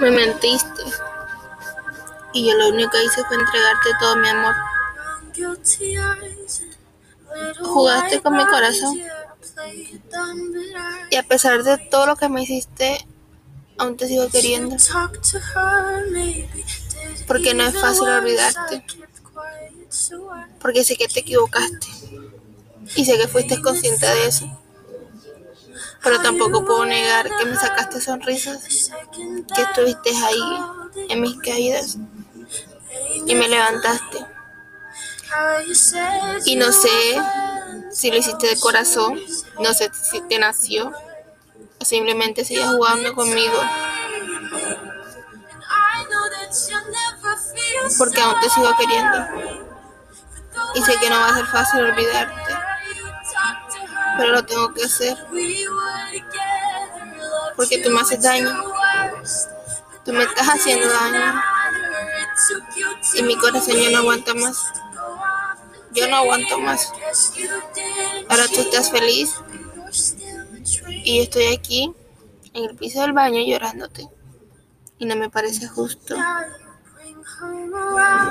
Me mentiste. Y yo lo único que hice fue entregarte todo mi amor. Jugaste con mi corazón. Y a pesar de todo lo que me hiciste, aún te sigo queriendo. Porque no es fácil olvidarte. Porque sé que te equivocaste. Y sé que fuiste consciente de eso. Pero tampoco puedo negar que me sacaste sonrisas, que estuviste ahí en mis caídas y me levantaste. Y no sé si lo hiciste de corazón, no sé si te nació o simplemente sigues jugando conmigo. Porque aún te sigo queriendo. Y sé que no va a ser fácil olvidarte. Pero lo tengo que hacer. Porque tú me haces daño. Tú me estás haciendo daño. Y mi corazón ya no aguanta más. Yo no aguanto más. Ahora tú estás feliz. Y yo estoy aquí en el piso del baño llorándote. Y no me parece justo.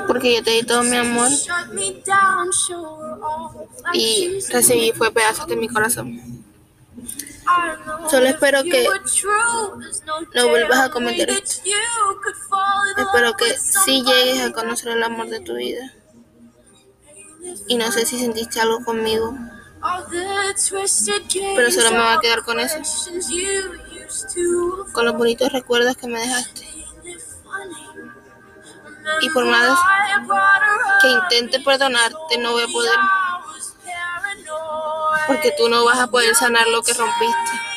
Porque yo te di todo mi amor. Y recibí fue pedazos de mi corazón. Solo espero que no vuelvas a cometer esto. Espero que sí llegues a conocer el amor de tu vida. Y no sé si sentiste algo conmigo. Pero solo me va a quedar con eso. Con los bonitos recuerdos que me dejaste. Y por más que intente perdonarte, no voy a poder. Porque tú no vas a poder sanar lo que rompiste.